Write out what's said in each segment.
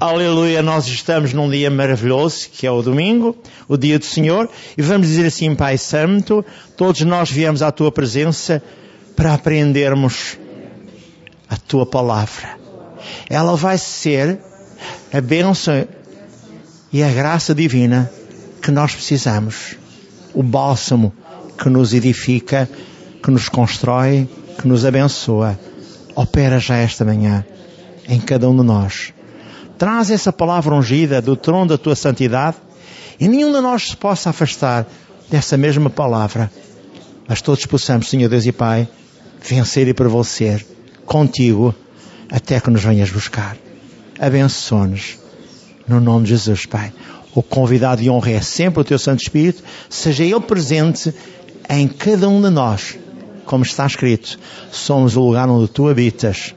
Aleluia, nós estamos num dia maravilhoso, que é o domingo, o dia do Senhor, e vamos dizer assim, Pai Santo, todos nós viemos à Tua presença para aprendermos a Tua palavra. Ela vai ser a bênção e a graça divina que nós precisamos. O bálsamo que nos edifica, que nos constrói, que nos abençoa. Opera já esta manhã em cada um de nós Traz essa palavra ungida do trono da tua santidade e nenhum de nós se possa afastar dessa mesma palavra. Mas todos possamos, Senhor Deus e Pai, vencer e prevalecer contigo até que nos venhas buscar. Abençoa-nos. No nome de Jesus, Pai. O convidado de honra é sempre o Teu Santo Espírito, seja Ele presente em cada um de nós. Como está escrito, somos o lugar onde Tu habitas.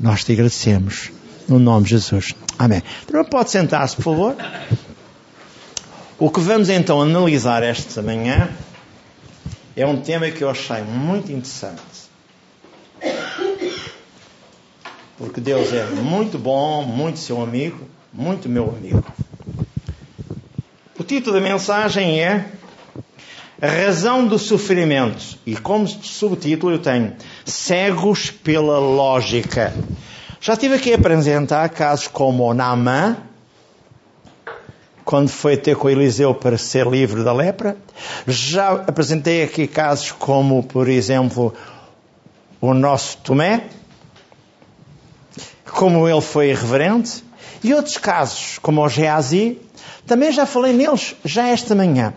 Nós te agradecemos no nome de Jesus. Amém. Então pode sentar-se, por favor. O que vamos então analisar esta manhã é um tema que eu achei muito interessante. Porque Deus é muito bom, muito seu amigo, muito meu amigo. O título da mensagem é A razão do sofrimento. E como subtítulo eu tenho Cegos pela lógica. Já tive aqui a apresentar casos como Naamã, quando foi ter com Eliseu para ser livre da lepra. Já apresentei aqui casos como, por exemplo, o nosso Tomé, como ele foi irreverente, e outros casos, como o Geazi, também já falei neles, já esta manhã.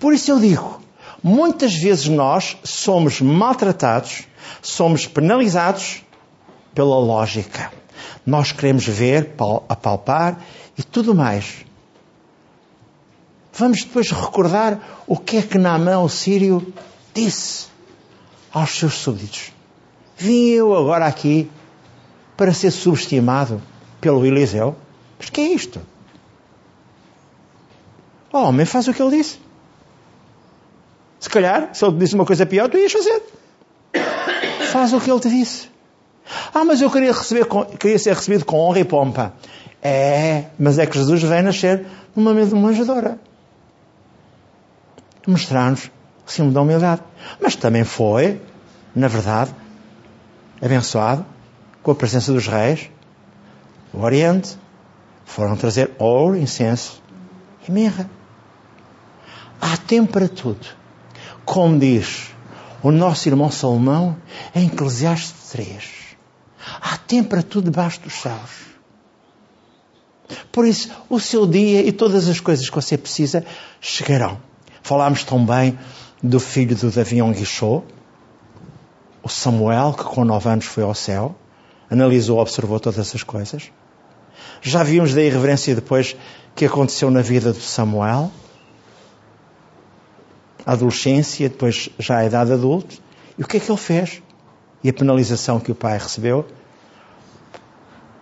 Por isso eu digo, muitas vezes nós somos maltratados, somos penalizados pela lógica. Nós queremos ver, apalpar e tudo mais. Vamos depois recordar o que é que Naamã, o sírio, disse aos seus súbditos. Vim eu agora aqui para ser subestimado pelo Eliseu? Mas que é isto? O homem faz o que ele disse. Se calhar, se ele disse uma coisa pior, tu ias fazer. Faz o que ele te disse. Ah, mas eu queria, receber, queria ser recebido com honra e pompa. É, mas é que Jesus vem nascer numa manjedoura. Mostrar-nos o símbolo da humildade. Mas também foi, na verdade, abençoado com a presença dos reis do Oriente. Foram trazer ouro, incenso e mirra. Há tempo para tudo. Como diz o nosso irmão Salomão em Eclesiastes 3. Há tempo para tudo debaixo dos céus. Por isso, o seu dia e todas as coisas que você precisa chegarão. Falámos também do filho do Davi Onguichô, o Samuel, que com nove anos foi ao céu, analisou, observou todas essas coisas. Já vimos da irreverência depois que aconteceu na vida do Samuel, a adolescência, depois já a idade adulta. E o que é que ele fez? E a penalização que o pai recebeu?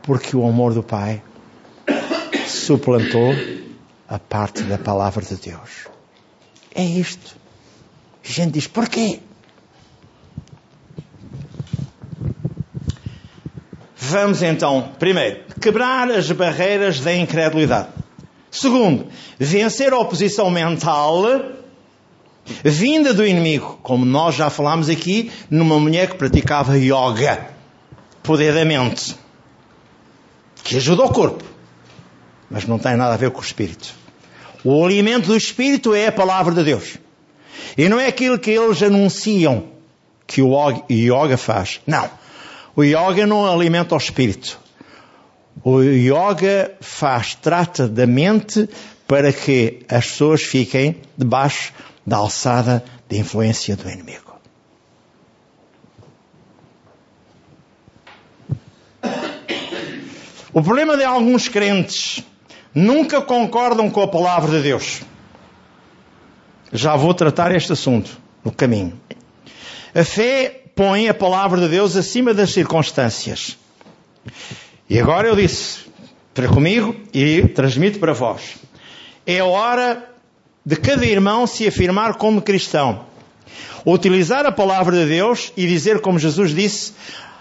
porque o amor do Pai suplantou a parte da palavra de Deus. É isto. A gente diz, porquê? Vamos então, primeiro, quebrar as barreiras da incredulidade. Segundo, vencer a oposição mental vinda do inimigo, como nós já falámos aqui, numa mulher que praticava yoga, poder da mente que ajuda o corpo, mas não tem nada a ver com o espírito. O alimento do espírito é a palavra de Deus. E não é aquilo que eles anunciam que o yoga faz. Não. O yoga não alimenta o espírito. O yoga faz, trata da mente para que as pessoas fiquem debaixo da alçada de influência do inimigo. O problema de alguns crentes nunca concordam com a palavra de Deus. Já vou tratar este assunto no caminho. A fé põe a palavra de Deus acima das circunstâncias. E agora eu disse para comigo e transmito para vós. É hora de cada irmão se afirmar como cristão. Utilizar a palavra de Deus e dizer como Jesus disse,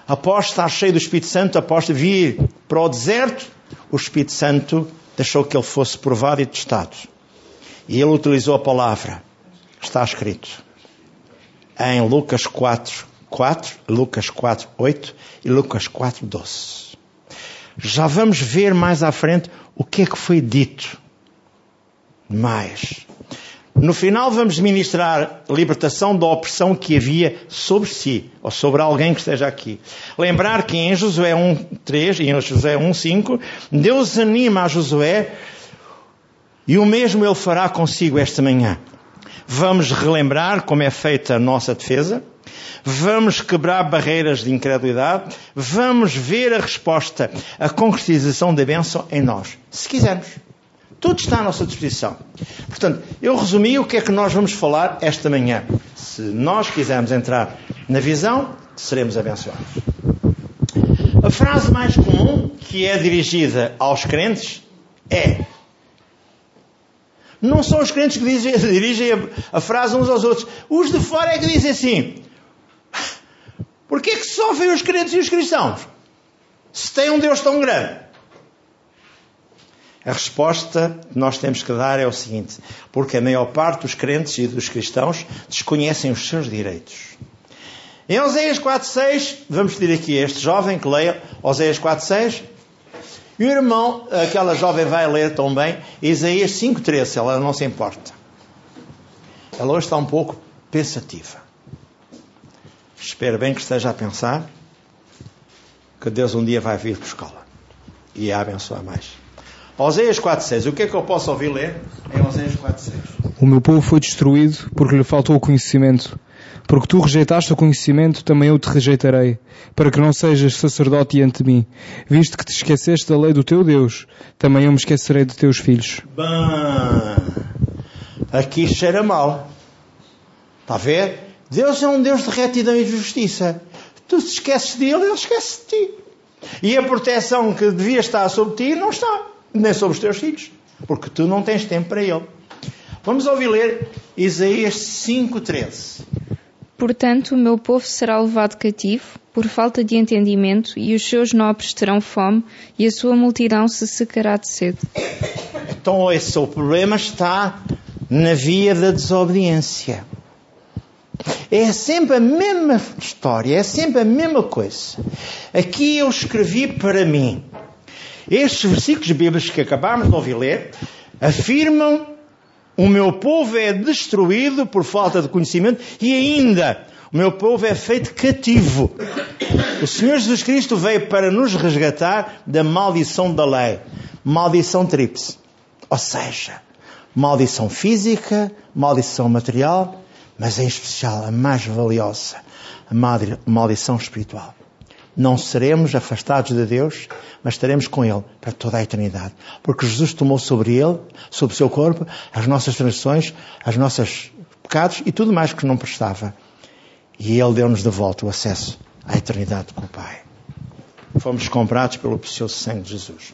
após estar cheio do Espírito Santo, após vir para o deserto, o Espírito Santo deixou que ele fosse provado e testado. E ele utilizou a palavra, está escrito, em Lucas 4, 4, Lucas 4, 8 e Lucas 4, 12. Já vamos ver mais à frente o que é que foi dito. Mais. No final vamos ministrar libertação da opressão que havia sobre si, ou sobre alguém que esteja aqui. Lembrar que em Josué 1.3 e em Josué 1.5, Deus anima a Josué e o mesmo ele fará consigo esta manhã. Vamos relembrar como é feita a nossa defesa, vamos quebrar barreiras de incredulidade, vamos ver a resposta, a concretização da bênção em nós, se quisermos. Tudo está à nossa disposição. Portanto, eu resumi o que é que nós vamos falar esta manhã. Se nós quisermos entrar na visão, seremos abençoados. A frase mais comum que é dirigida aos crentes é: Não são os crentes que dizem, dirigem a, a, frase uns aos outros. Os de fora é que dizem assim: Porquê é que sofrem os crentes e os cristãos? Se tem um Deus tão grande. A resposta que nós temos que dar é o seguinte: porque a maior parte dos crentes e dos cristãos desconhecem os seus direitos. Em Oséias 4.6, vamos pedir aqui a este jovem que leia Oséias 4.6. E o irmão, aquela jovem vai ler também Isaías 5.13, ela não se importa. Ela hoje está um pouco pensativa. Espero bem que esteja a pensar que Deus um dia vai vir buscá-la e a abençoar mais. Oséias 4.6. O que é que eu posso ouvir ler em Oséias 4.6? O meu povo foi destruído porque lhe faltou o conhecimento. Porque tu rejeitaste o conhecimento, também eu te rejeitarei, para que não sejas sacerdote diante de mim. Visto que te esqueceste da lei do teu Deus, também eu me esquecerei de teus filhos. Bem, aqui cheira mal. Está a ver? Deus é um Deus de retidão e justiça. Tu te esqueces dele, ele esquece de ti. E a proteção que devia estar sobre ti não está nem sobre os teus filhos, porque tu não tens tempo para ele. Vamos ouvir ler Isaías 5:13. Portanto, o meu povo será levado cativo por falta de entendimento, e os seus nobres terão fome, e a sua multidão se secará de sede. Então, esse é o problema está na via da desobediência. É sempre a mesma história, é sempre a mesma coisa. Aqui eu escrevi para mim. Estes versículos bíblicos que acabámos de ouvir ler afirmam o meu povo é destruído por falta de conhecimento e ainda o meu povo é feito cativo. O Senhor Jesus Cristo veio para nos resgatar da maldição da lei. Maldição tríplice. Ou seja, maldição física, maldição material, mas em especial a mais valiosa, a maldição espiritual não seremos afastados de Deus, mas estaremos com Ele para toda a eternidade. Porque Jesus tomou sobre Ele, sobre o seu corpo, as nossas transgressões, as nossas pecados e tudo mais que não prestava. E Ele deu-nos de volta o acesso à eternidade com o Pai. Fomos comprados pelo precioso sangue de Jesus.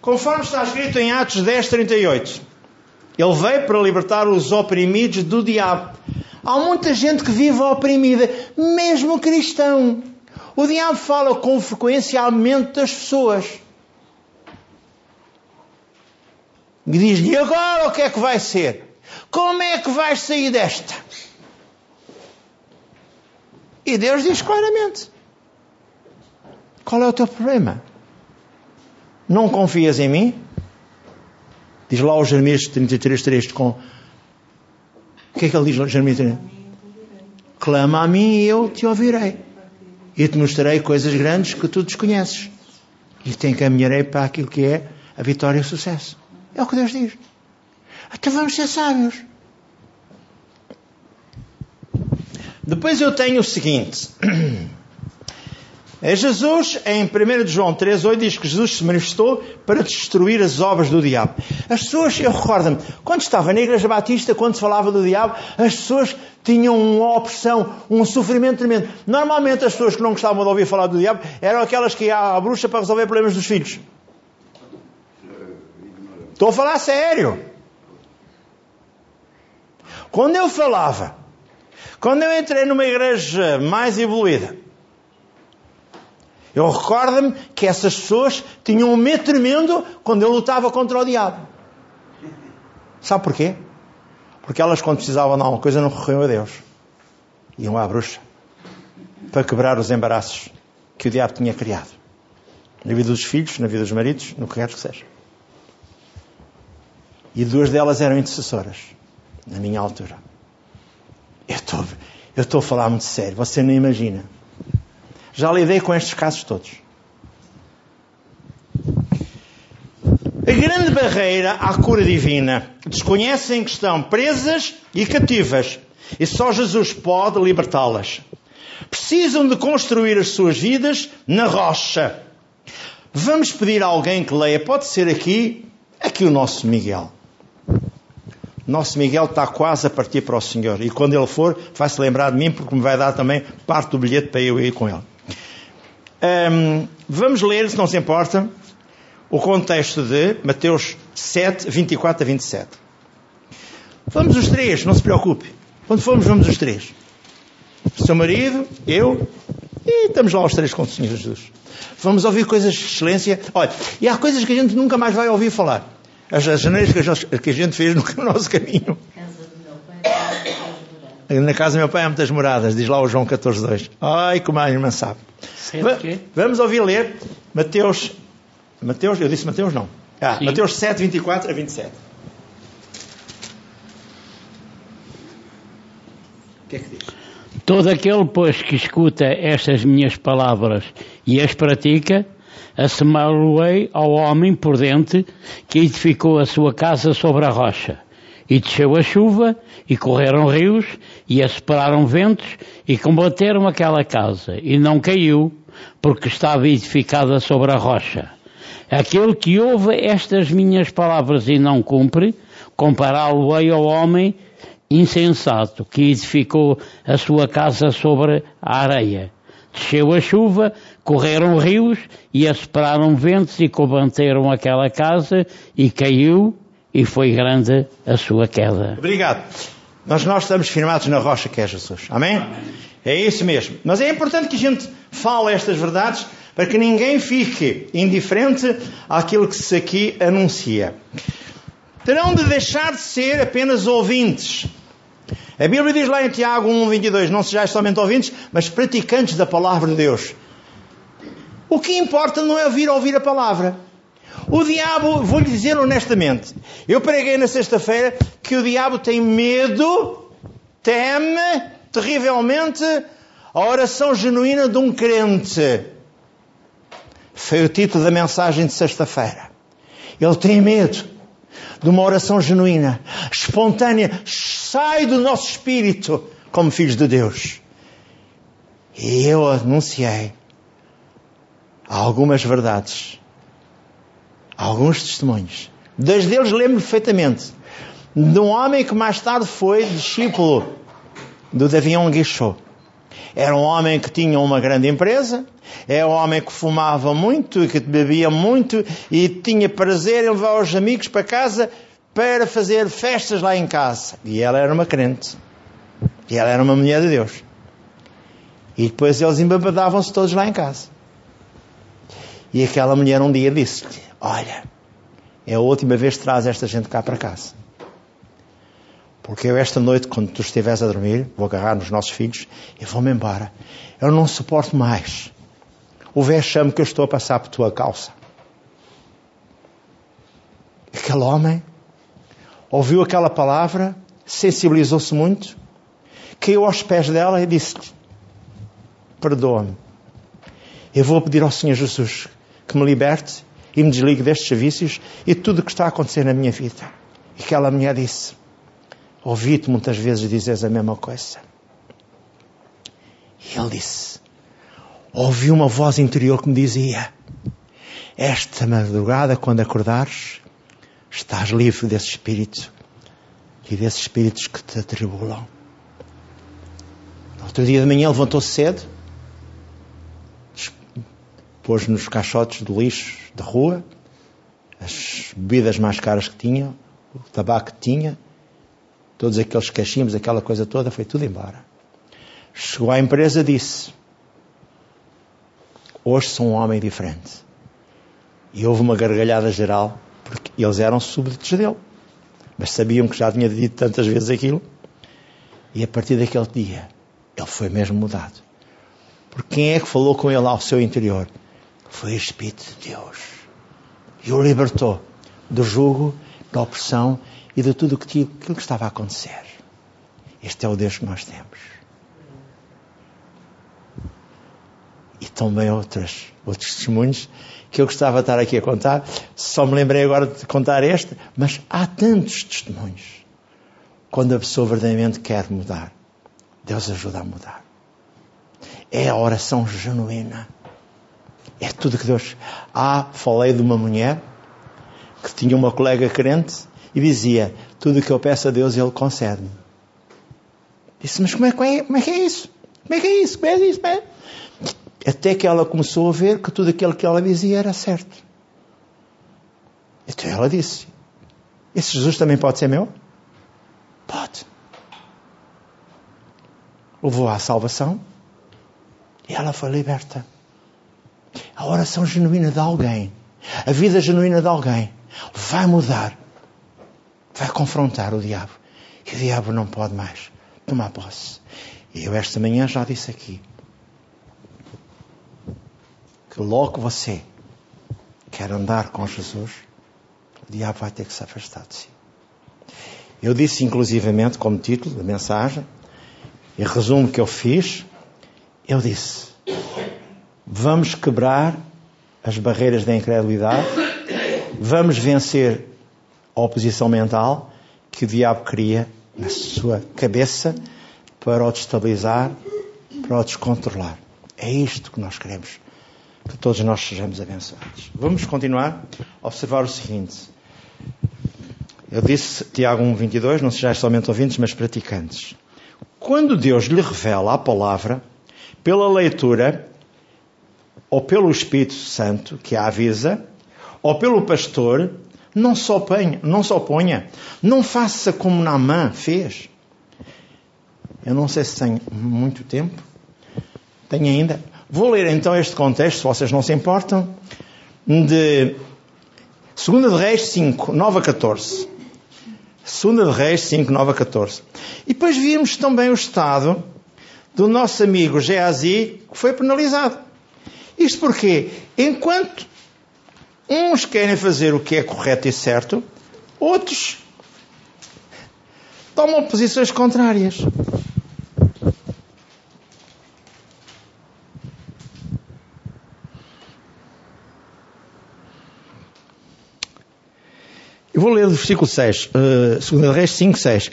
Conforme está escrito em Atos 10, 38, Ele veio para libertar os oprimidos do diabo. Há muita gente que vive oprimida, mesmo cristão. O diabo fala com frequência à mente das pessoas. E diz: E agora o que é que vai ser? Como é que vais sair desta? E Deus diz claramente: Qual é o teu problema? Não confias em mim? Diz lá o Jeremias 33, 3 com. O que é que ele diz Jeremias 33? Clama a mim e eu te ouvirei e te mostrarei coisas grandes que tu desconheces. E te encaminharei para aquilo que é a vitória e o sucesso. É o que Deus diz. Então vamos ser sábios. Depois eu tenho o seguinte. É Jesus, em 1 João 3,8, diz que Jesus se manifestou para destruir as obras do diabo. As pessoas, eu recordo-me, quando estava na Igreja Batista, quando se falava do diabo, as pessoas tinham uma opressão, um sofrimento tremendo. Normalmente as pessoas que não gostavam de ouvir falar do diabo eram aquelas que iam à bruxa para resolver problemas dos filhos. Estou a falar sério. Quando eu falava, quando eu entrei numa igreja mais evoluída, Eu recordo-me que essas pessoas tinham um medo tremendo quando eu lutava contra o diabo. Sabe porquê? Porque elas, quando precisavam de alguma coisa, não recorriam a Deus. Iam à bruxa. Para quebrar os embaraços que o diabo tinha criado. Na vida dos filhos, na vida dos maridos, no que quer que seja. E duas delas eram intercessoras. Na minha altura. Eu estou, eu estou a falar muito sério. Você nem imagina. Já lidei com estes casos todos. A grande barreira à cura divina. Desconhecem que estão presas e cativas. E só Jesus pode libertá-las. Precisam de construir as suas vidas na rocha. Vamos pedir a alguém que leia. Pode ser aqui, aqui o nosso Miguel. Nosso Miguel está quase a partir para o Senhor. E quando ele for, vai-se lembrar de mim, porque me vai dar também parte do bilhete para eu ir com ele. Um, vamos ler, se não se importa, o contexto de Mateus 7, 24 a 27. Vamos os três, não se preocupe. Quando formos, vamos os três. O seu marido, eu, e estamos lá os três com o Senhor Jesus. Vamos ouvir coisas de excelência. Olha, e há coisas que a gente nunca mais vai ouvir falar. As janeiras que a gente fez no nosso caminho. Na casa do meu pai há muitas moradas, diz lá o João 14.2. Ai, como a irmã sabe. Vamos ouvir ler Mateus. Mateus, eu disse Mateus não. Ah, Sim. Mateus 7, 24 a 27. O que é que diz? Todo aquele, pois, que escuta estas minhas palavras e as pratica, assemelho-ei ao homem prudente que edificou a sua casa sobre a rocha. E desceu a chuva, e correram rios, e assoperaram ventos, e combateram aquela casa, e não caiu, porque estava edificada sobre a rocha. Aquele que ouve estas minhas palavras e não cumpre, compará-lo-ei ao homem insensato que edificou a sua casa sobre a areia. Desceu a chuva, correram rios e assoperaram ventos e combateram aquela casa e caiu e foi grande a sua queda. Obrigado. Mas nós estamos firmados na rocha que é Jesus. Amém? Amém? É isso mesmo. Mas é importante que a gente fale estas verdades para que ninguém fique indiferente àquilo que se aqui anuncia. Terão de deixar de ser apenas ouvintes. A Bíblia diz lá em Tiago 1,22: Não sejais somente ouvintes, mas praticantes da palavra de Deus. O que importa não é ouvir ouvir a palavra. O diabo, vou-lhe dizer honestamente, eu preguei na sexta-feira que o diabo tem medo, teme terrivelmente a oração genuína de um crente. Foi o título da mensagem de sexta-feira. Ele tem medo de uma oração genuína, espontânea, sai do nosso espírito como filhos de Deus. E eu anunciei algumas verdades alguns testemunhos. Dois deles lembro perfeitamente. De um homem que mais tarde foi discípulo do Davion Guichot. Era um homem que tinha uma grande empresa, é um homem que fumava muito e que bebia muito e tinha prazer em levar os amigos para casa para fazer festas lá em casa. E ela era uma crente. E ela era uma mulher de Deus. E depois eles embabadavam-se todos lá em casa. E aquela mulher um dia disse-lhe: Olha, é a última vez que traz esta gente cá para casa. Porque eu esta noite, quando tu estiveres a dormir, vou agarrar nos nossos filhos e vou-me embora. Eu não suporto mais o vexame que eu estou a passar por tua calça. Aquele homem ouviu aquela palavra, sensibilizou-se muito, caiu aos pés dela e disse-lhe: Perdoa-me. Eu vou pedir ao Senhor Jesus que me liberte e me desligue destes serviços e tudo o que está a acontecer na minha vida. E aquela mulher disse: Ouvi-te muitas vezes dizes a mesma coisa. E ele disse: Ouvi uma voz interior que me dizia: Esta madrugada, quando acordares, estás livre desse espírito e desses espíritos que te atribulam. No outro dia de manhã levantou-se cedo, pôs nos caixotes de lixo da rua, as bebidas mais caras que tinha, o tabaco que tinha, todos aqueles cachimbos, aquela coisa toda, foi tudo embora. Chegou à empresa disse: hoje sou um homem diferente. E houve uma gargalhada geral, porque eles eram súbditos dele. Mas sabiam que já tinha dito tantas vezes aquilo. E a partir daquele dia, ele foi mesmo mudado. Porque quem é que falou com ele ao seu interior? Foi o Espírito de Deus. E o libertou do jugo, da opressão e de tudo aquilo que estava a acontecer. Este é o Deus que nós temos. E também outras, outros testemunhos que eu gostava de estar aqui a contar. Só me lembrei agora de contar este, mas há tantos testemunhos. Quando a pessoa verdadeiramente quer mudar, Deus ajuda a mudar. É a oração genuína. É tudo que Deus. Ah, falei de uma mulher que tinha uma colega crente e dizia: Tudo que eu peço a Deus, Ele concede-me. Disse: Mas como é, como, é, como é, que é isso? Como é que é isso? Como é isso? Como é? Até que ela começou a ver que tudo aquilo que ela dizia era certo. Então ela disse: Esse Jesus também pode ser meu? Pode. Levou à salvação e ela foi liberta. A oração genuína de alguém, a vida genuína de alguém, vai mudar, vai confrontar o diabo. E o diabo não pode mais tomar posse. E eu esta manhã já disse aqui que logo você quer andar com Jesus, o diabo vai ter que se afastar de si. Eu disse inclusivamente como título da mensagem, e resumo que eu fiz, eu disse: vamos quebrar as barreiras da incredulidade, vamos vencer a oposição mental que o diabo cria na sua cabeça para o destabilizar, para o descontrolar. É isto que nós queremos. Que todos nós sejamos abençoados. Vamos continuar a observar o seguinte. Eu disse, Tiago 1,22, não sejais somente ouvintes, mas praticantes. Quando Deus lhe revela a palavra, pela leitura, ou pelo Espírito Santo, que a avisa, ou pelo pastor, não se oponha, não, se oponha, não faça como Naamã fez. Eu não sei se tenho muito tempo. Tenho ainda. Vou ler então este contexto, se vocês não se importam, de 2 de Reis 5, 9 a 14. 2 de Reis 5, 9 a 14. E depois vimos também o estado do nosso amigo Geazi, que foi penalizado. Isto porque, enquanto uns querem fazer o que é correto e certo, outros tomam posições contrárias. Eu vou ler o versículo 6, uh, 2 Reis 5, 6.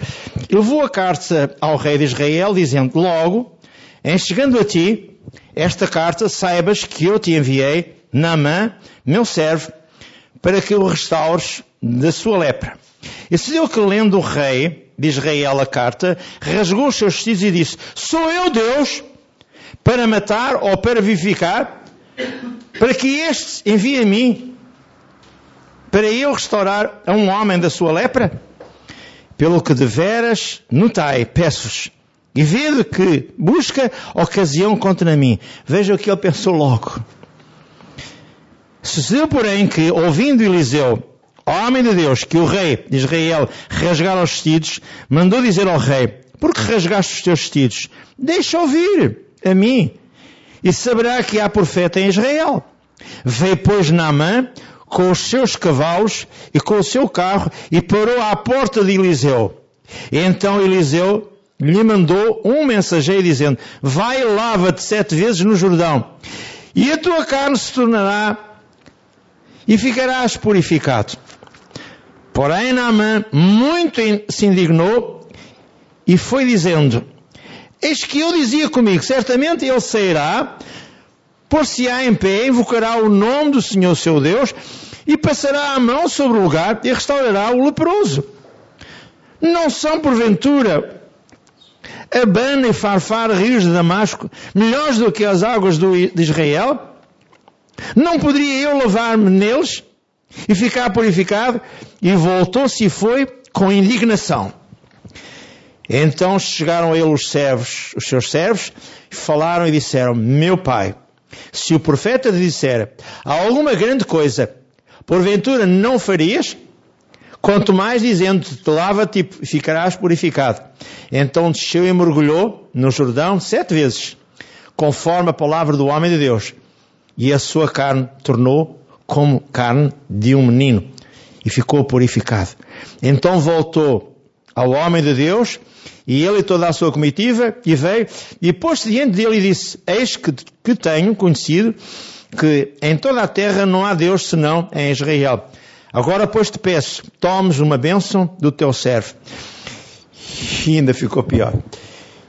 Ele levou a carta ao rei de Israel, dizendo: Logo, em chegando a ti, esta carta, saibas que eu te enviei, Naamã, meu servo, para que o restaures da sua lepra. E se deu que lendo o rei de Israel a carta, rasgou os seus vestidos e disse, sou eu Deus para matar ou para vivificar? Para que este envie a mim para eu restaurar a um homem da sua lepra? Pelo que deveras notai, peço-vos, e vede que busca ocasião contra mim. Veja o que ele pensou logo. Sucedeu, porém, que, ouvindo Eliseu, homem de Deus, que o rei de Israel rasgara os vestidos, mandou dizer ao rei, por que rasgaste os teus vestidos? Deixa ouvir a mim, e saberá que há profeta em Israel. Veio, pois, Naamã, com os seus cavalos e com o seu carro e parou à porta de Eliseu. E então Eliseu lhe mandou um mensageiro dizendo, vai e lava-te sete vezes no Jordão e a tua carne se tornará e ficarás purificado. Porém, Naamã muito se indignou e foi dizendo, eis que eu dizia comigo, certamente ele sairá, por-se-á em pé, invocará o nome do Senhor seu Deus e passará a mão sobre o lugar e restaurará o leproso. Não são, porventura, Abana e Farfar, rios de Damasco, melhores do que as águas do, de Israel? Não poderia eu lavar-me neles e ficar purificado? E voltou-se e foi com indignação. Então chegaram a ele os servos, os seus servos, falaram e disseram, meu pai, Se o profeta te disser alguma grande coisa, porventura não farias? Quanto mais dizendo-te, lava-te e ficarás purificado. Então desceu e mergulhou no Jordão sete vezes, conforme a palavra do homem de Deus. E a sua carne tornou como carne de um menino e ficou purificado. Então voltou ao homem de Deus e ele e toda a sua comitiva e veio e pôs-se diante dele e disse, eis que, que tenho conhecido que em toda a terra não há Deus senão em Israel. Agora, pois, te peço, tomes uma bênção do teu servo. E ainda ficou pior.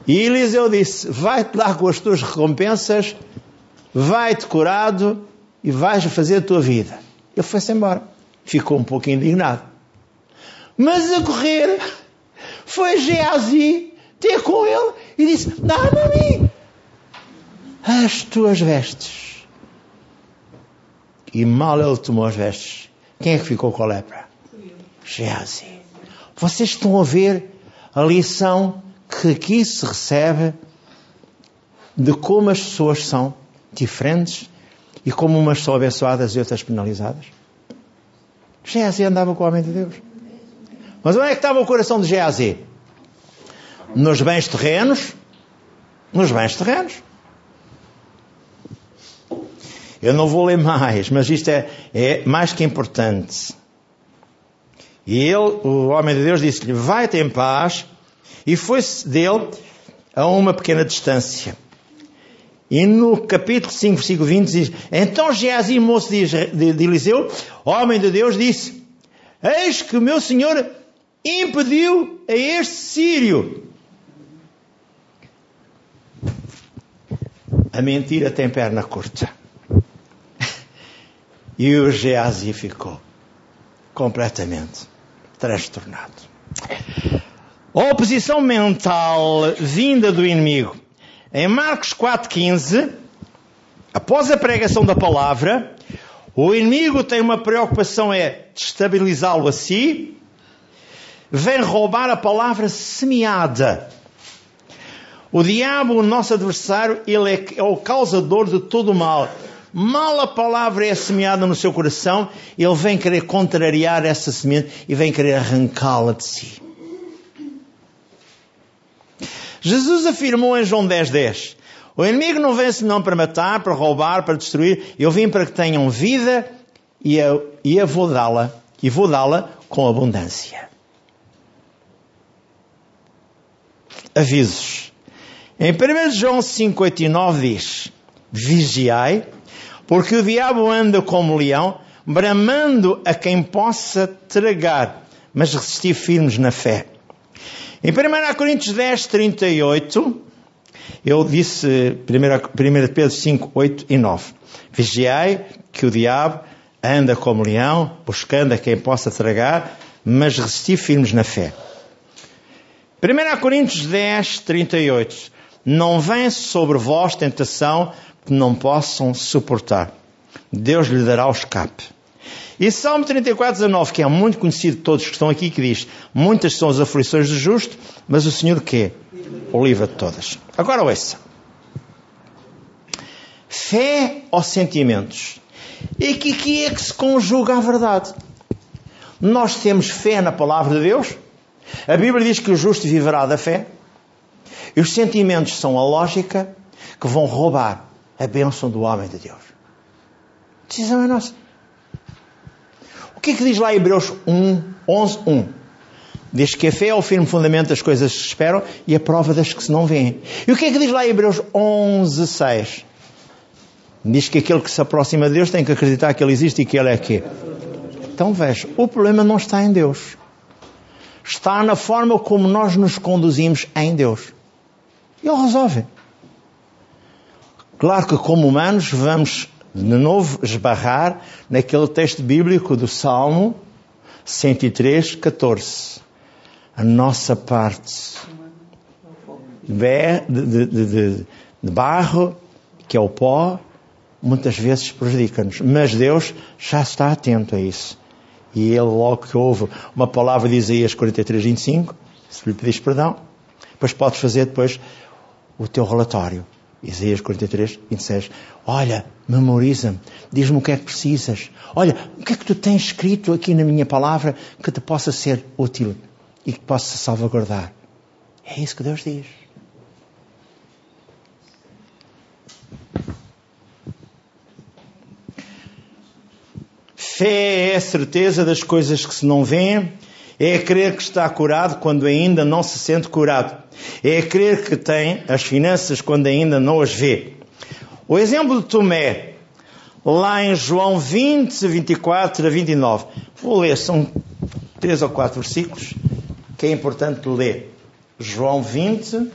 E Eliseu disse: Vai-te lá com as tuas recompensas, vai-te curado e vais fazer a tua vida. Ele foi-se embora. Ficou um pouco indignado. Mas a correr, foi Geazi ter com ele e disse: Dá-me a mim as tuas vestes. E mal ele tomou as vestes quem é que ficou com a lepra? Geazi. Vocês estão a ver a lição que aqui se recebe de como as pessoas são diferentes e como umas são abençoadas e outras penalizadas? Geazi andava com o homem de Deus. Mas onde é que estava o coração de Geazi? Nos bens terrenos? Nos bens terrenos. Eu não vou ler mais, mas isto é, é mais que importante. E ele, o homem de Deus, disse-lhe: Vai-te em paz. E foi-se dele a uma pequena distância. E no capítulo 5, versículo 20 diz: Então Geazi, moço de, de Eliseu, homem de Deus, disse: Eis que o meu senhor impediu a este sírio. A mentira tem perna curta. E o Geazi ficou completamente transtornado. A oposição mental vinda do inimigo. Em Marcos 4,15, após a pregação da palavra, o inimigo tem uma preocupação é destabilizá-lo a si, vem roubar a palavra semeada. O diabo, o nosso adversário, ele é, é o causador de todo o mal mal a palavra é semeada no seu coração, ele vem querer contrariar essa semente e vem querer arrancá-la de si. Jesus afirmou em João 10, 10, o inimigo não vem senão para matar, para roubar, para destruir. Eu vim para que tenham vida e eu, e eu vou dá-la, e vou dá-la com abundância. Avisos. Em 1 João 5, 8 e 9 diz, vigiai, porque o diabo anda como leão, bramando a quem possa tragar, mas resistir firmes na fé. Em 1 Coríntios 10, 38, eu disse 1 Pedro 5, 8 e 9. Vigiai que o diabo anda como leão, buscando a quem possa tragar, mas resistir firmes na fé. 1 Coríntios 10, 38. Não vem sobre vós tentação que não possam suportar. Deus lhe dará o escape. E Salmo 34, 19, que é muito conhecido de todos que estão aqui, que diz: Muitas são as aflições do justo, mas o Senhor quê? O livra de todas. Agora ouça. Fé ou sentimentos? E que aqui é que se conjuga a verdade. Nós temos fé na palavra de Deus. A Bíblia diz que o justo viverá da fé. E os sentimentos são a lógica que vão roubar a bênção do homem de Deus. Decisão é nossa. O que é que diz lá Hebreus 1, 11, 1? Diz que a fé é o firme fundamento das coisas que se esperam e a prova das que se não veem. E o que é que diz lá Hebreus 11, 6? Diz que aquele que se aproxima de Deus tem que acreditar que Ele existe e que Ele é quê? Então veja, o problema não está em Deus. Está na forma como nós nos conduzimos em Deus. E Ele resolve. Claro que, como humanos, vamos de novo esbarrar naquele texto bíblico do Salmo 103, 14. A nossa parte de, de, de, de barro, que é o pó, muitas vezes prejudica-nos. Mas Deus já está atento a isso. E Ele, logo que houve uma palavra de Isaías 43, 25, se lhe pedis perdão, depois podes fazer depois o teu relatório Isaías 43, 26. Olha, memoriza-me, diz-me o que é que precisas. Olha, o que é que tu tens escrito aqui na minha palavra que te possa ser útil e que possa salvaguardar. É isso que Deus diz. Fé é a certeza das coisas que se não vêem, é crer que está curado quando ainda não se sente curado. É crer que tem as finanças quando ainda não as vê. O exemplo de Tomé, lá em João 20, 24 a 29. Vou ler, são três ou quatro versículos que é importante ler. João 20,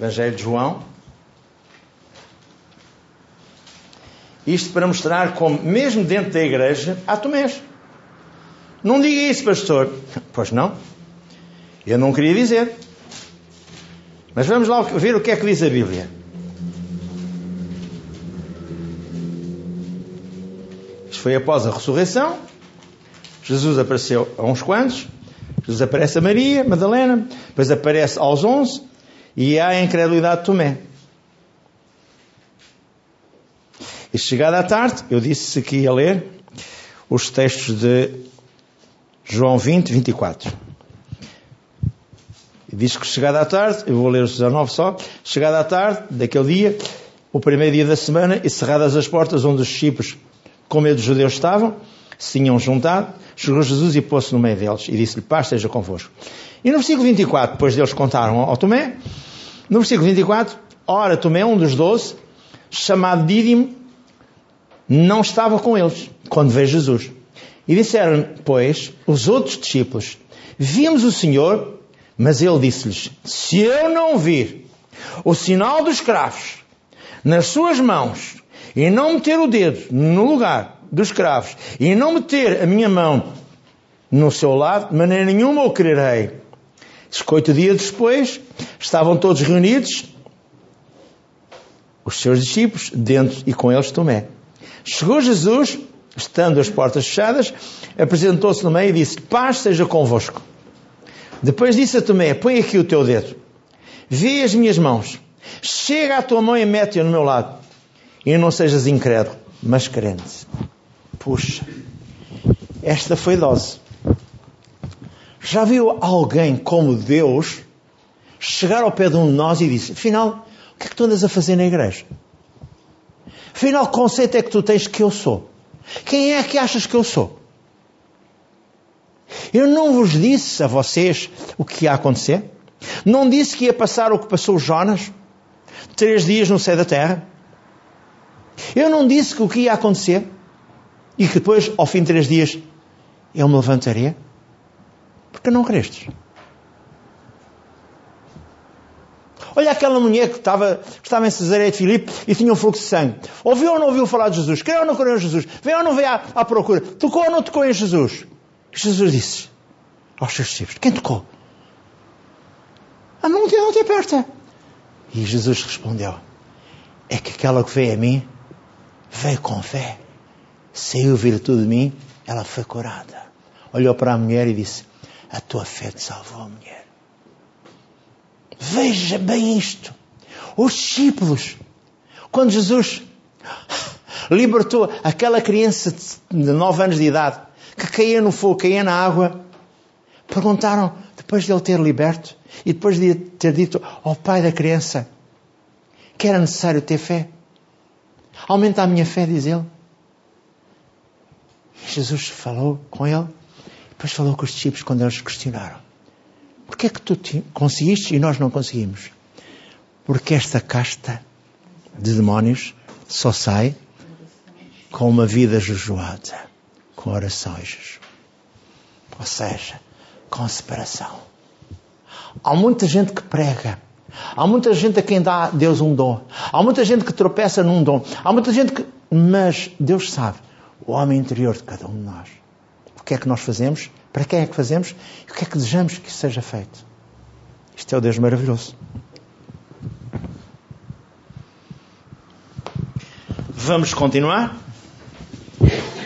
Evangelho de João. Isto para mostrar como, mesmo dentro da igreja, há Tomés. Não diga isso, pastor. Pois não. Eu não queria dizer. Mas vamos lá ver o que é que diz a Bíblia. Isto foi após a ressurreição. Jesus apareceu a uns quantos. Jesus aparece a Maria, Madalena. Depois aparece aos onze. E há a incredulidade de Tomé. E chegada à tarde, eu disse que ia ler os textos de João 20, 24. Diz que chegada à tarde, eu vou ler os 19 só, chegada à tarde daquele dia, o primeiro dia da semana, e cerradas as portas onde os discípulos, com medo dos judeus estavam, se tinham juntado, chegou Jesus e pôs-se no meio deles e disse-lhe, paz esteja convosco. E no versículo 24, depois deles contaram ao Tomé, no versículo 24, ora Tomé, um dos doze, chamado Dídimo, não estava com eles quando veio Jesus. E disseram, pois, os outros discípulos, vimos o Senhor, mas ele disse-lhes, se eu não vir o sinal dos cravos nas suas mãos e não meter o dedo no lugar dos cravos e não meter a minha mão no seu lado, de maneira nenhuma o crerei. Oito dias depois, estavam todos reunidos, os seus discípulos, dentro e com eles Tomé. Chegou Jesus, estando as portas fechadas, apresentou-se no meio e disse: Paz seja convosco. Depois disse a Tomé: Põe aqui o teu dedo, vê as minhas mãos, chega a tua mão e mete-a no meu lado, e não sejas incrédulo, mas crente. Puxa, esta foi dose. Já viu alguém como Deus chegar ao pé de um de nós e disse: Afinal, o que é que tu andas a fazer na igreja? Afinal, que conceito é que tu tens que eu sou? Quem é que achas que eu sou? Eu não vos disse a vocês o que ia acontecer? Não disse que ia passar o que passou Jonas? Três dias no céu da terra? Eu não disse que o que ia acontecer? E que depois, ao fim de três dias, eu me levantaria? Porque não crestes? Olha aquela mulher que estava, que estava em Cesareia de Filipe e tinha um fluxo de sangue. Ouviu ou não ouviu falar de Jesus? Creu ou não creu em Jesus? Veio ou não veio à, à procura? Tocou ou não tocou em Jesus? Jesus disse aos seus discípulos: Quem tocou? A multidão te aperta. E Jesus respondeu: É que aquela que veio a mim veio com fé, saiu virtude de mim, ela foi curada. Olhou para a mulher e disse: A tua fé te salvou, mulher. Veja bem isto. Os discípulos, quando Jesus libertou aquela criança de 9 anos de idade, que caía no fogo, caía na água, perguntaram, depois de ele ter liberto, e depois de ter dito ao pai da criança que era necessário ter fé. Aumenta a minha fé, diz ele. Jesus falou com ele, depois falou com os discípulos quando eles questionaram. Porquê é que tu conseguiste e nós não conseguimos? Porque esta casta de demónios só sai com uma vida jejuada, com oração e jejum. Ou seja, com separação. Há muita gente que prega. Há muita gente a quem dá Deus um dom. Há muita gente que tropeça num dom. Há muita gente que. Mas Deus sabe o homem interior de cada um de nós. O que é que nós fazemos? Para quem é que fazemos? E o que é que desejamos que seja feito? Isto é o Deus maravilhoso. Vamos continuar?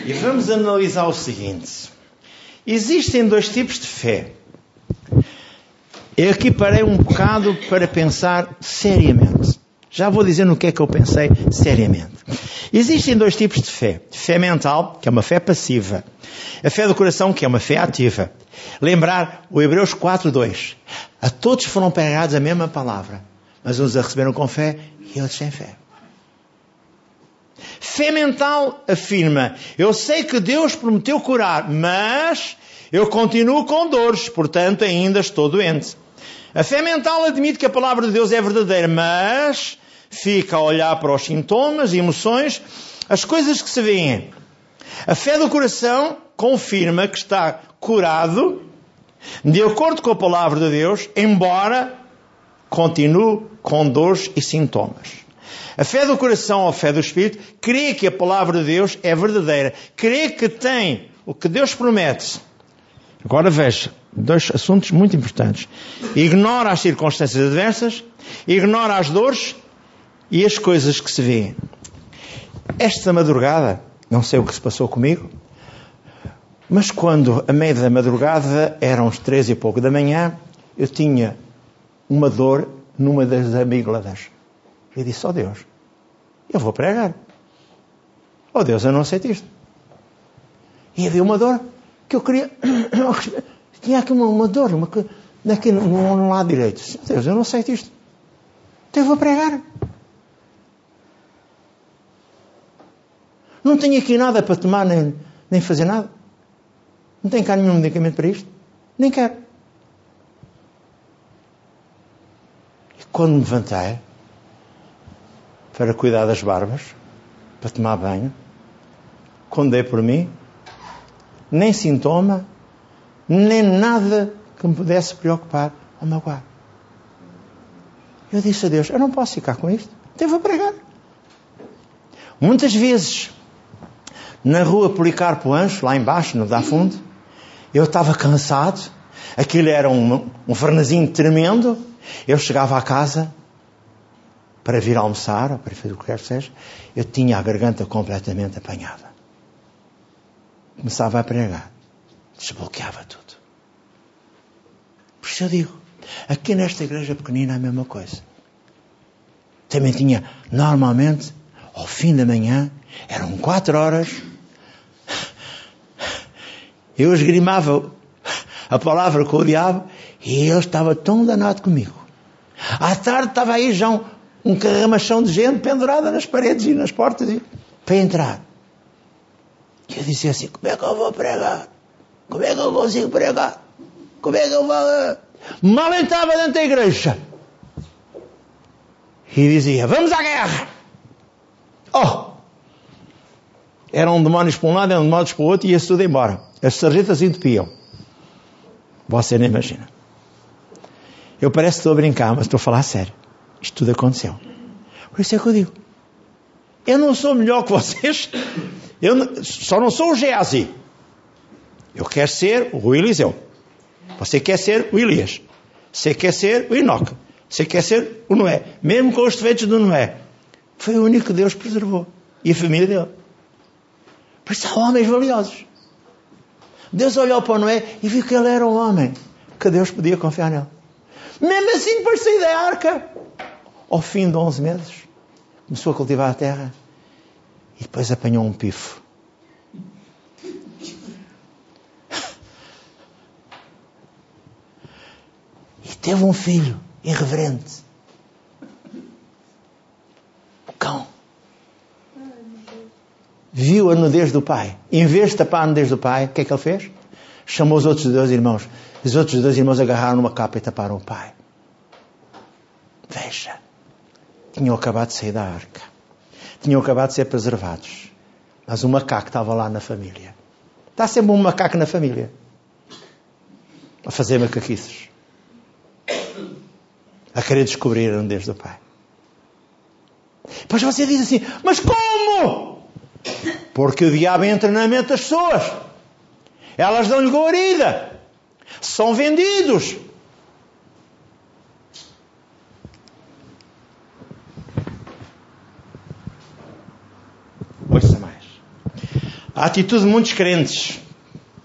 E vamos analisar o seguinte. Existem dois tipos de fé. Eu aqui parei um bocado para pensar seriamente. Já vou dizer no que é que eu pensei seriamente. Existem dois tipos de fé. Fé mental, que é uma fé passiva. A fé do coração, que é uma fé ativa. Lembrar o Hebreus 4.2. A todos foram pregados a mesma palavra, mas uns a receberam com fé e outros sem fé. Fé mental afirma: Eu sei que Deus prometeu curar, mas eu continuo com dores, portanto ainda estou doente. A fé mental admite que a palavra de Deus é verdadeira, mas fica a olhar para os sintomas, emoções, as coisas que se veem. A fé do coração confirma que está curado, de acordo com a palavra de Deus, embora continue com dores e sintomas. A fé do coração ou a fé do Espírito crê que a palavra de Deus é verdadeira, crê que tem o que Deus promete. Agora veja, dois assuntos muito importantes. Ignora as circunstâncias adversas, ignora as dores e as coisas que se vêem. Esta madrugada, não sei o que se passou comigo, mas quando a meia da madrugada, eram os três e pouco da manhã, eu tinha uma dor numa das amígdalas. Eu disse, ó oh Deus, eu vou pregar. Ó oh Deus, eu não aceito isto. E havia uma dor que eu queria. Tinha aqui uma, uma dor, uma, aqui no, no lado direito. Deus, eu não aceito isto. Então eu vou pregar. Não tenho aqui nada para tomar, nem, nem fazer nada. Não tenho cá nenhum medicamento para isto. Nem quero. E quando me levantei para cuidar das barbas, para tomar banho, quando dei por mim, nem sintoma, nem nada que me pudesse preocupar ou magoar. Eu disse a Deus: Eu não posso ficar com isto. Devo pregar. Muitas vezes na rua Policarpo Ancho, lá embaixo, no da fundo. Eu estava cansado, aquilo era um, um fornezinho tremendo. Eu chegava à casa para vir almoçar, ou para fazer o que quer que seja, eu tinha a garganta completamente apanhada. Começava a pregar, desbloqueava tudo. Por isso eu digo, aqui nesta igreja pequenina é a mesma coisa. Também tinha, normalmente, ao fim da manhã, eram quatro horas, eu esgrimava a palavra com o diabo e ele estava tão danado comigo. À tarde estava aí já um, um carramachão de gente pendurada nas paredes e nas portas e, para entrar. E eu dizia assim: como é que eu vou pregar? Como é que eu consigo pregar? Como é que eu vou. Mal entrava dentro da igreja. E dizia: Vamos à guerra! Oh! Eram demónios para um lado, eram demónios para o outro e ia-se tudo embora. As sarjetas entupiam. Você não imagina. Eu parece que estou a brincar, mas estou a falar a sério. Isto tudo aconteceu. Por isso é que eu digo. Eu não sou melhor que vocês. Eu só não sou o Geazi. Eu quero ser o Eliseu. Você quer ser o Elias. Você quer ser o Enoque. Você quer ser o Noé. Mesmo com os defeitos do Noé. Foi o único que Deus preservou. E a família dele. Por isso há homens valiosos. Deus olhou para Noé e viu que ele era um homem que Deus podia confiar nele. Mesmo assim, sair da arca, ao fim de 11 meses, começou a cultivar a terra e depois apanhou um pifo. E teve um filho irreverente. O cão viu a nudez do pai. Em vez de tapar a nudez do pai, o que é que ele fez? Chamou os outros dois irmãos. Os outros dois irmãos agarraram uma capa e taparam o pai. Veja. Tinham acabado de sair da arca. Tinham acabado de ser preservados. Mas o macaco estava lá na família. Está sempre um macaco na família. A fazer macaquices. A querer descobrir a nudez do pai. Depois você diz assim, mas como? Porque o diabo entra na mente das pessoas. Elas dão-lhe guarida. São vendidos. Ouça mais. A atitude de muitos crentes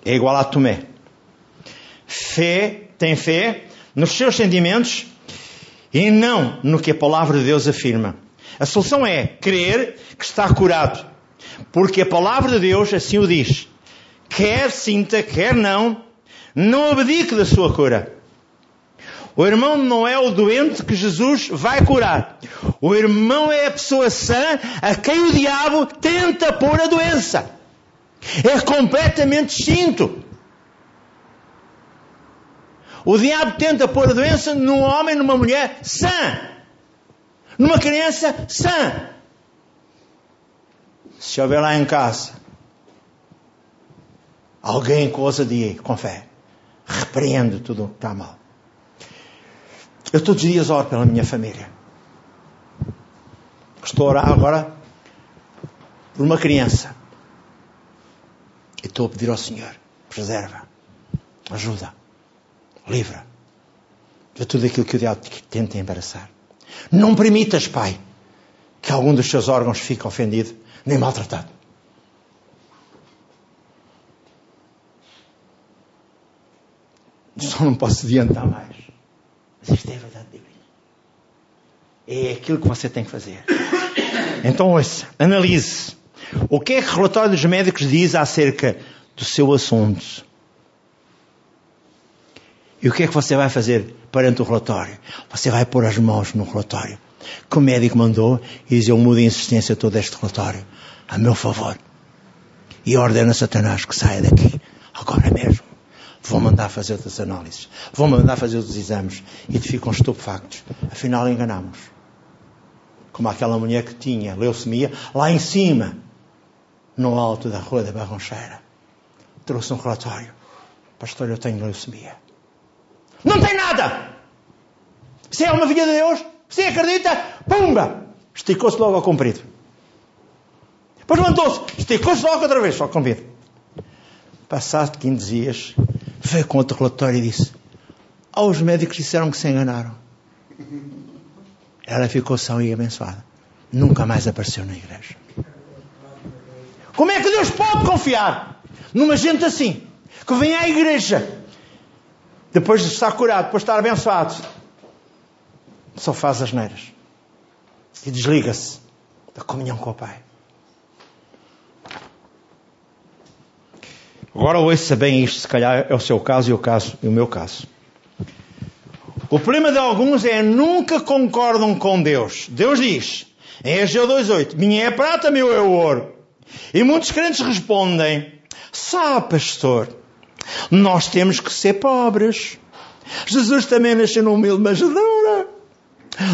é igual a Tomé. Fé, tem fé nos seus sentimentos e não no que a palavra de Deus afirma. A solução é crer que está curado, porque a palavra de Deus assim o diz. Quer sinta, quer não, não abdique da sua cura. O irmão não é o doente que Jesus vai curar. O irmão é a pessoa sã a quem o diabo tenta pôr a doença. É completamente distinto. O diabo tenta pôr a doença num homem, numa mulher sã. Numa criança sã. Se houver lá em casa alguém com ousadia, com fé, repreende tudo o que está mal. Eu todos os dias oro pela minha família. Estou a orar agora por uma criança. E estou a pedir ao Senhor: preserva, ajuda, livra de tudo aquilo que o diabo tenta embaraçar. Não permitas, Pai, que algum dos seus órgãos fique ofendido nem maltratado. Só não posso adiantar mais. Mas isto é a verdade bíblica. É aquilo que você tem que fazer. Então, ouça, analise. O que é que o relatório dos médicos diz acerca do seu assunto? E o que é que você vai fazer perante o relatório? Você vai pôr as mãos no relatório que o médico mandou e diz: Eu mudo a insistência todo este relatório a meu favor. E ordena a Satanás que saia daqui agora mesmo. Vou mandar fazer outras análises. Vou mandar fazer outros exames. E ficam estupefactos. Afinal, enganamos. Como aquela mulher que tinha leucemia lá em cima, no alto da rua da Barroncheira. Trouxe um relatório. Pastor, eu tenho leucemia. Não tem nada! Você é uma filha de Deus? Você acredita? Pumba! Esticou-se logo ao comprido. Depois levantou-se, esticou-se logo outra vez, ao comprido. Passado 15 dias, veio com outro relatório e disse: Ah, os médicos disseram que se enganaram. Ela ficou sã e abençoada. Nunca mais apareceu na igreja. Como é que Deus pode confiar numa gente assim, que vem à igreja, depois de estar curado, depois de estar abençoado, só faz as neiras e desliga-se da comunhão com o Pai. Agora ouça bem isto, se calhar é o seu caso e o, caso, e o meu caso. O problema de alguns é nunca concordam com Deus. Deus diz, em Egeu 2.8, minha é a prata, meu é o ouro. E muitos crentes respondem, sabe pastor, nós temos que ser pobres. Jesus também nasceu numa humilde manjedoura.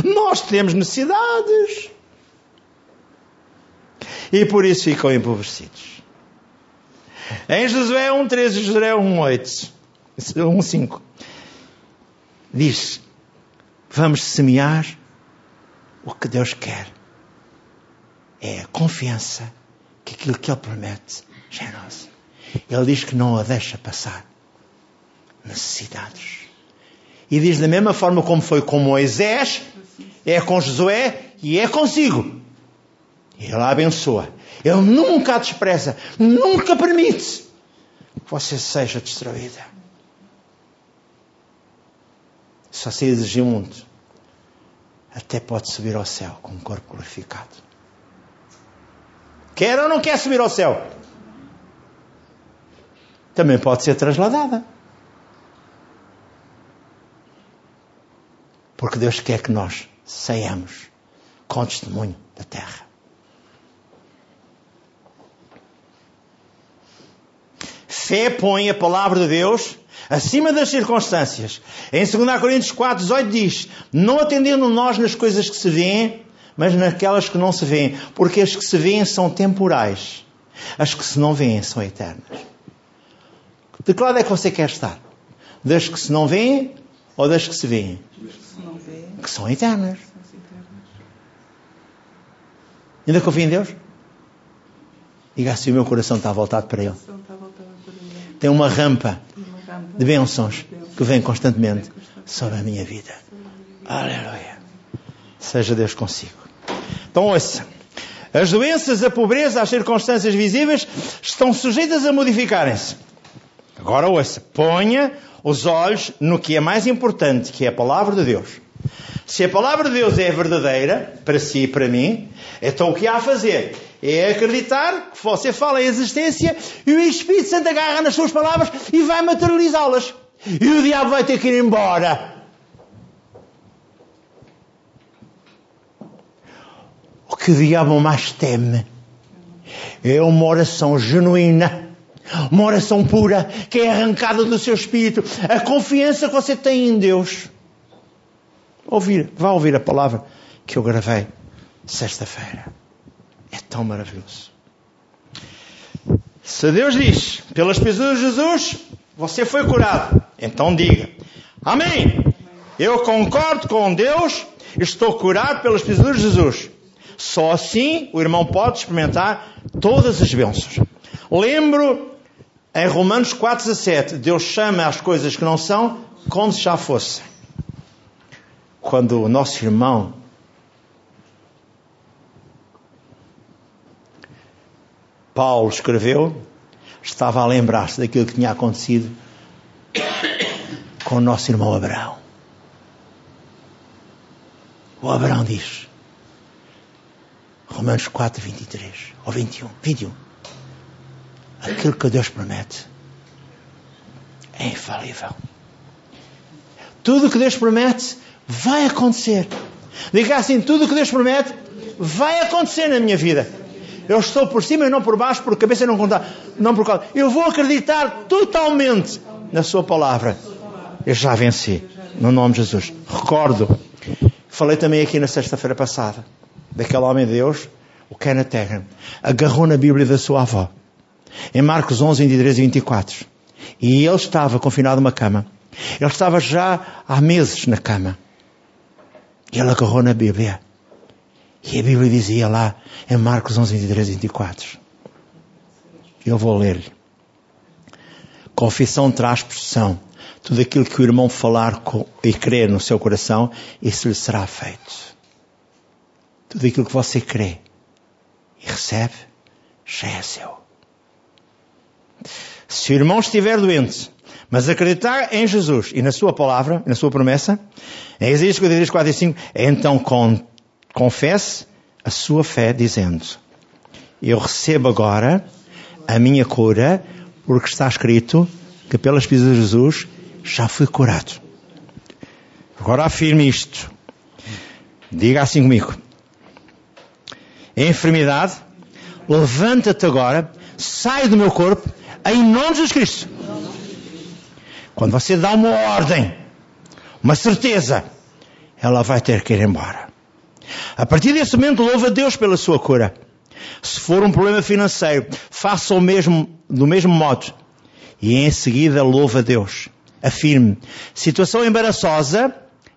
Nós temos necessidades. E por isso ficam empobrecidos. Em Josué 1.13 e Josué 1.8, 1.5, diz, vamos semear o que Deus quer. É a confiança que aquilo que Ele promete já é nosso. Ele diz que não a deixa passar. Necessidades. E diz da mesma forma como foi com Moisés, é com Josué e é consigo. Ele a abençoa. Ele nunca a despreza, nunca permite que você seja destruída. Se você exigir muito, até pode subir ao céu com um corpo glorificado. Quer ou não quer subir ao céu? Também pode ser trasladada. Porque Deus quer que nós saiamos com testemunho da terra. Fé põe a palavra de Deus acima das circunstâncias. Em 2 Coríntios 4, 18 diz: Não atendendo nós nas coisas que se vêem, mas naquelas que não se vêem, porque as que se vêem são temporais, as que se não vêem são eternas. De que lado é que você quer estar? Das que se não vêem ou das que se vêem? Que são eternas. Ainda confia em Deus? Diga assim: o meu coração está voltado para Ele. Tem uma rampa de bênçãos que vem constantemente sobre a minha vida. Aleluia. Seja Deus consigo. Então, ouça. As doenças, a pobreza, as circunstâncias visíveis estão sujeitas a modificarem-se. Agora ouça. Ponha os olhos no que é mais importante, que é a palavra de Deus. Se a palavra de Deus é verdadeira, para si e para mim, então o que há a fazer? É acreditar que você fala em existência e o Espírito Santo agarra nas suas palavras e vai materializá-las. E o diabo vai ter que ir embora. O que o diabo mais teme é uma oração genuína, uma oração pura, que é arrancada do seu espírito, a confiança que você tem em Deus. Ouvir, vá ouvir a palavra que eu gravei sexta-feira. É tão maravilhoso. Se Deus diz, pelas pisaduras de Jesus, você foi curado, então diga: Amém. Eu concordo com Deus, estou curado pelas pisaduras de Jesus. Só assim o irmão pode experimentar todas as bênçãos. Lembro em Romanos 4,17, Deus chama as coisas que não são como se já fossem. Quando o nosso irmão Paulo escreveu, estava a lembrar-se daquilo que tinha acontecido com o nosso irmão Abraão. O Abraão diz, Romanos 4, 23 ou 21, 21. Aquilo que Deus promete é infalível. Tudo o que Deus promete vai acontecer. Diga assim: tudo o que Deus promete vai acontecer na minha vida. Eu estou por cima e não por baixo, por cabeça e não contar, não por causa. Eu vou acreditar totalmente na Sua palavra. Eu já venci, no nome de Jesus. Recordo, falei também aqui na sexta-feira passada, daquele homem de Deus, o Kenneth Terran, agarrou na Bíblia da sua avó, em Marcos 11, 23 e 24. E ele estava confinado numa cama. Ele estava já há meses na cama. E ele agarrou na Bíblia. E a Bíblia dizia lá, em Marcos 11, 23 e 24. Eu vou ler-lhe. Confissão traz expressão. Tudo aquilo que o irmão falar e crer no seu coração, isso lhe será feito. Tudo aquilo que você crê e recebe, já é seu. Se o irmão estiver doente, mas acreditar em Jesus e na sua palavra, na sua promessa, em Isaías 53, 4 e 5, então com, confesse a sua fé dizendo, eu recebo agora a minha cura, porque está escrito que pelas pisadas de Jesus já fui curado. Agora afirme isto. Diga assim comigo. Enfermidade, levanta-te agora, sai do meu corpo, em nome de Jesus Cristo. Quando você dá uma ordem, uma certeza, ela vai ter que ir embora. A partir desse momento, louva a Deus pela sua cura. Se for um problema financeiro, faça o mesmo, do mesmo modo. E em seguida, louva a Deus. Afirme. Situação embaraçosa,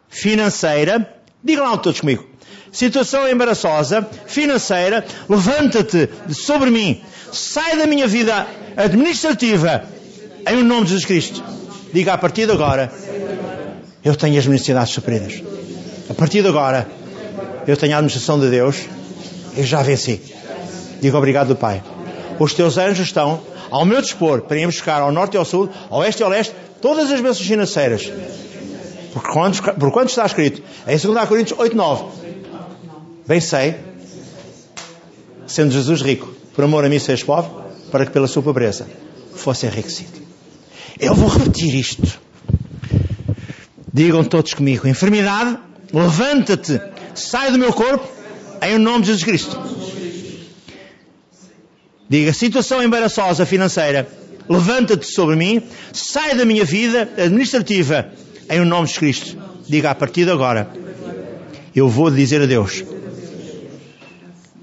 financeira, digam lá todos comigo. Situação embaraçosa, financeira, levanta-te sobre mim. Sai da minha vida administrativa. Em nome de Jesus Cristo. Diga a partir de agora, eu tenho as necessidades supridas. A partir de agora, eu tenho a administração de Deus. Eu já venci. Diga obrigado, Pai. Os teus anjos estão ao meu dispor para ir buscar ao norte e ao sul, ao oeste e ao leste, todas as bênçãos financeiras. Por quanto, por quanto está escrito em 2 Coríntios 8, 9. Bem sei, sendo Jesus rico, por amor a mim seres pobre, para que pela sua pobreza fosse enriquecido. Eu vou repetir isto. Digam todos comigo: enfermidade, levanta-te, sai do meu corpo, em nome de Jesus Cristo. Diga: situação embaraçosa financeira, levanta-te sobre mim, sai da minha vida administrativa, em nome de Cristo. Diga a partir de agora: eu vou dizer a Deus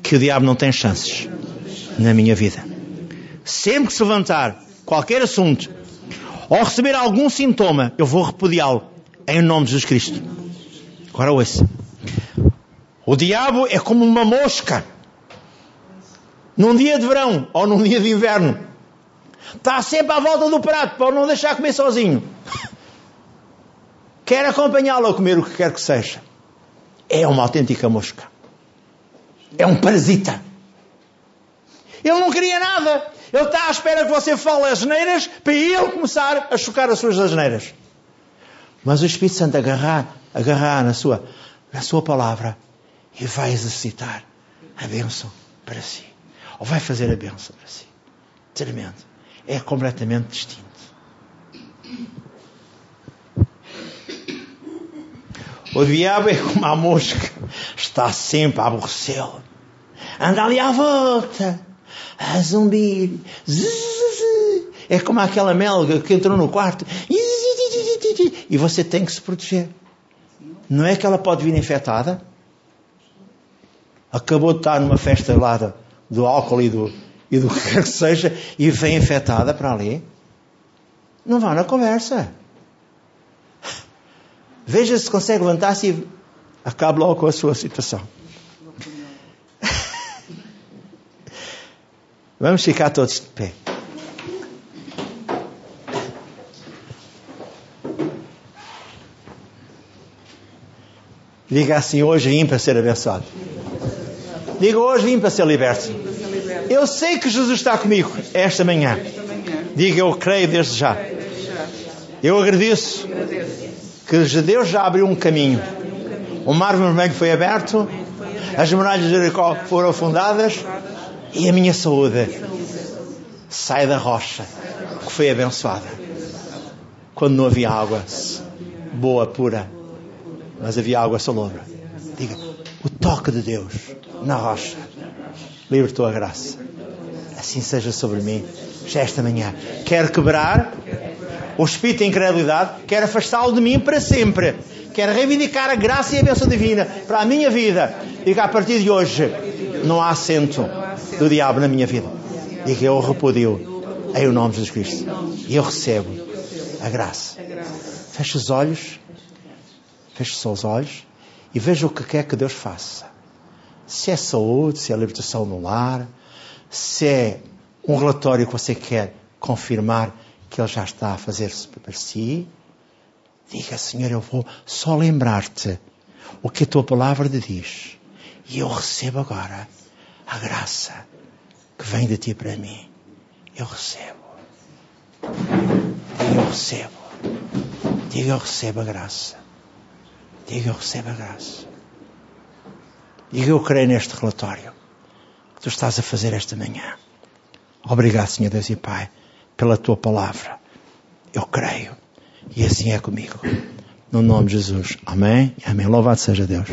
que o diabo não tem chances na minha vida. Sempre que se levantar qualquer assunto ou receber algum sintoma, eu vou repudiá-lo em nome de Jesus Cristo. Agora ouça. O diabo é como uma mosca. Num dia de verão ou num dia de inverno. Está sempre à volta do prato para não deixar comer sozinho. Quer acompanhá-lo a comer o que quer que seja. É uma autêntica mosca. É um parasita. Ele não queria nada. Ele está à espera que você fale as neiras para ele começar a chocar as suas asneiras. Mas o Espírito Santo agarrar, agarrar na sua, na sua palavra e vai exercitar a bênção para si. Ou vai fazer a bênção para si. Tremendo. É completamente distinto. O diabo é como a mosca, está sempre a aborrecê-lo. Anda ali à volta, a zumbir. É como aquela melga que entrou no quarto. E você tem que se proteger. Não é que ela pode vir infectada? Acabou de estar numa festa lá do, do álcool e do, e do que quer que seja e vem infectada para ali. Não vá na conversa. Veja se consegue levantar-se e acabe logo com a sua situação. Vamos ficar todos de pé. Diga assim: hoje vim para ser abençoado. Diga hoje vim para ser liberto. Eu sei que Jesus está comigo esta manhã. Diga eu creio desde já. Eu agradeço que Deus já abriu um caminho. O mar vermelho foi aberto, as muralhas de Jericó foram afundadas e a minha saúde sai da rocha que foi abençoada. Quando não havia água boa, pura, mas havia água salobra. Diga, o toque de Deus na rocha libertou a graça. Assim seja sobre mim, já esta manhã. Quero quebrar o espírito de incredulidade, quero afastá-lo de mim para sempre. Quero reivindicar a graça e a bênção divina para a minha vida. Diga, a partir de hoje, não há assento do diabo na minha vida. Diga, eu repudio em o nome de Jesus Cristo. E eu recebo a graça. Feche os olhos. Feche só os olhos. E veja o que quer que Deus faça. Se é saúde, se é libertação no lar, se é um relatório que você quer confirmar que Ele já está a fazer-se para si, diga, Senhor, eu vou só lembrar-te o que a tua palavra te diz. E eu recebo agora a graça que vem de ti para mim. Eu recebo. Diga, eu recebo. Diga, eu recebo a graça. Diga, eu recebo a graça. Diga, eu creio neste relatório que tu estás a fazer esta manhã. Obrigado, Senhor Deus e Pai pela tua palavra. Eu creio. E assim é comigo. No nome de Jesus. Amém. Amém. Louvado seja Deus.